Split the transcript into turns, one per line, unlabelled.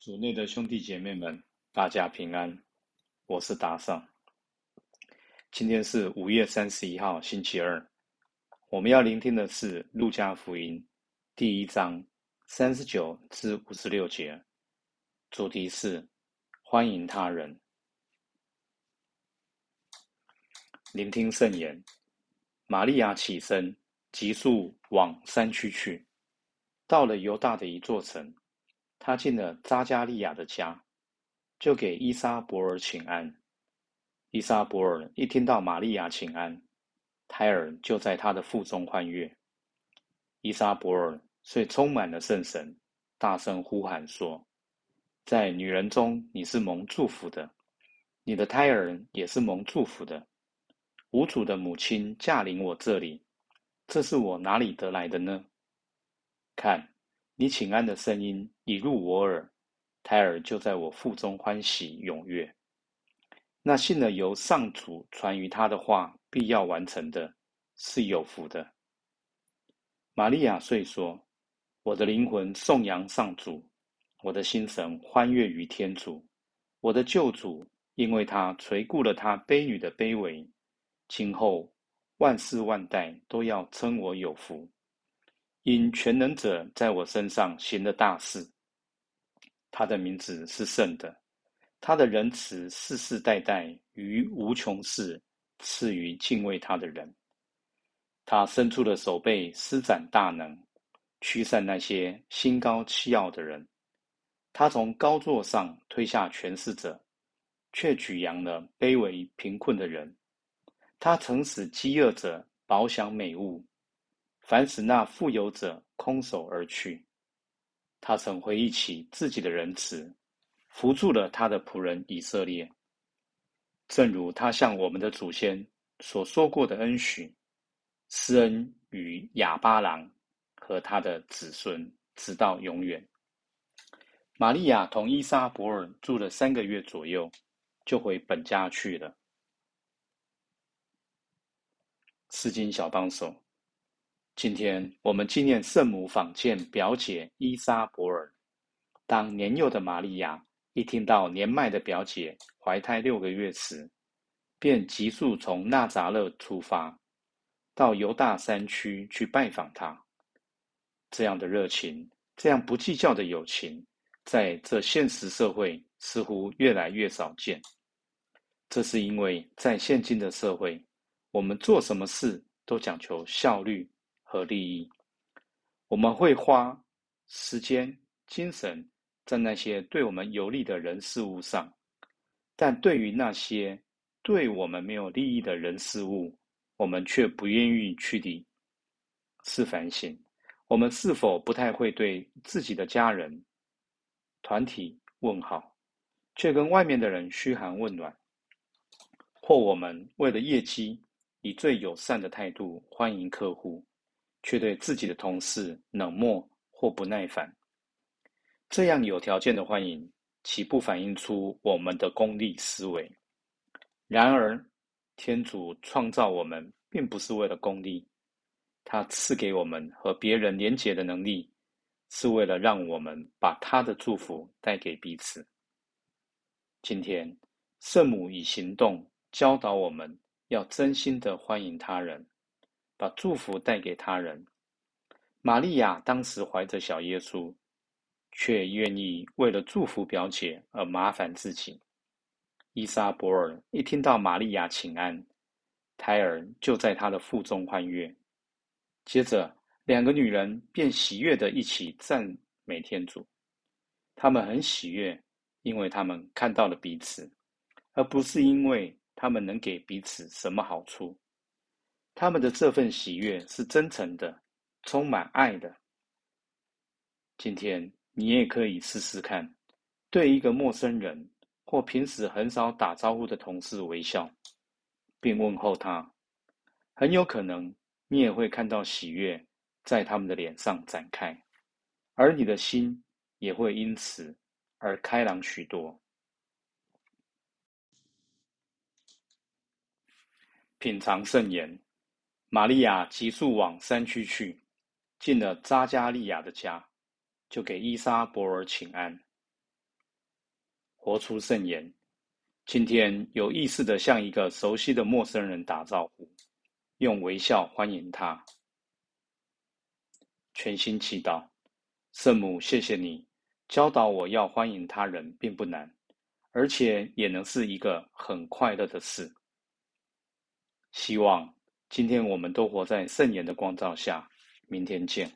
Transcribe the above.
主内的兄弟姐妹们，大家平安，我是达尚。今天是五月三十一号，星期二。我们要聆听的是《路加福音》第一章三十九至五十六节，主题是欢迎他人。聆听圣言。玛利亚起身，急速往山区去，到了犹大的一座城。他进了扎加利亚的家，就给伊莎伯尔请安。伊莎伯尔一听到玛利亚请安，胎儿就在他的腹中欢悦。伊莎伯尔遂充满了圣神，大声呼喊说：“在女人中你是蒙祝福的，你的胎儿也是蒙祝福的。无主的母亲驾临我这里，这是我哪里得来的呢？看。”你请安的声音已入我耳，胎儿就在我腹中欢喜踊跃。那信了由上主传于他的话必要完成的，是有福的。玛利亚遂说：“我的灵魂颂扬上主，我的心神欢悦于天主，我的救主，因为他垂顾了他卑女的卑微，今后万世万代都要称我有福。”因全能者在我身上行了大事，他的名字是圣的，他的仁慈世世代代于无穷世赐予敬畏他的人。他伸出了手背，施展大能，驱散那些心高气傲的人。他从高座上推下权势者，却举扬了卑微贫困的人。他曾使饥饿者饱享美物。凡使那富有者空手而去，他曾回忆起自己的仁慈，扶助了他的仆人以色列。正如他向我们的祖先所说过的恩许，施恩于亚巴郎和他的子孙，直到永远。玛利亚同伊莎伯尔住了三个月左右，就回本家去了。诗经小帮手。今天我们纪念圣母访见表姐伊莎伯尔。当年幼的玛利亚一听到年迈的表姐怀胎六个月时，便急速从纳扎勒出发，到犹大山区去拜访她。这样的热情，这样不计较的友情，在这现实社会似乎越来越少见。这是因为在现今的社会，我们做什么事都讲求效率。和利益，我们会花时间、精神在那些对我们有利的人事物上，但对于那些对我们没有利益的人事物，我们却不愿意去理。是反省，我们是否不太会对自己的家人、团体问好，却跟外面的人嘘寒问暖？或我们为了业绩，以最友善的态度欢迎客户？却对自己的同事冷漠或不耐烦，这样有条件的欢迎，岂不反映出我们的功利思维？然而，天主创造我们，并不是为了功利，他赐给我们和别人连结的能力，是为了让我们把他的祝福带给彼此。今天，圣母以行动教导我们要真心的欢迎他人。把祝福带给他人。玛利亚当时怀着小耶稣，却愿意为了祝福表姐而麻烦自己。伊莎伯尔一听到玛利亚请安，胎儿就在她的腹中欢悦。接着，两个女人便喜悦的一起赞美天主。他们很喜悦，因为他们看到了彼此，而不是因为他们能给彼此什么好处。他们的这份喜悦是真诚的，充满爱的。今天你也可以试试看，对一个陌生人或平时很少打招呼的同事微笑，并问候他，很有可能你也会看到喜悦在他们的脸上展开，而你的心也会因此而开朗许多。品尝圣言。玛利亚急速往山区去，进了扎加利亚的家，就给伊莎伯尔请安。活出圣言。今天有意识的向一个熟悉的陌生人打招呼，用微笑欢迎他。全心祈祷，圣母，谢谢你教导我要欢迎他人，并不难，而且也能是一个很快乐的事。希望今天我们都活在圣言的光照下。明天见。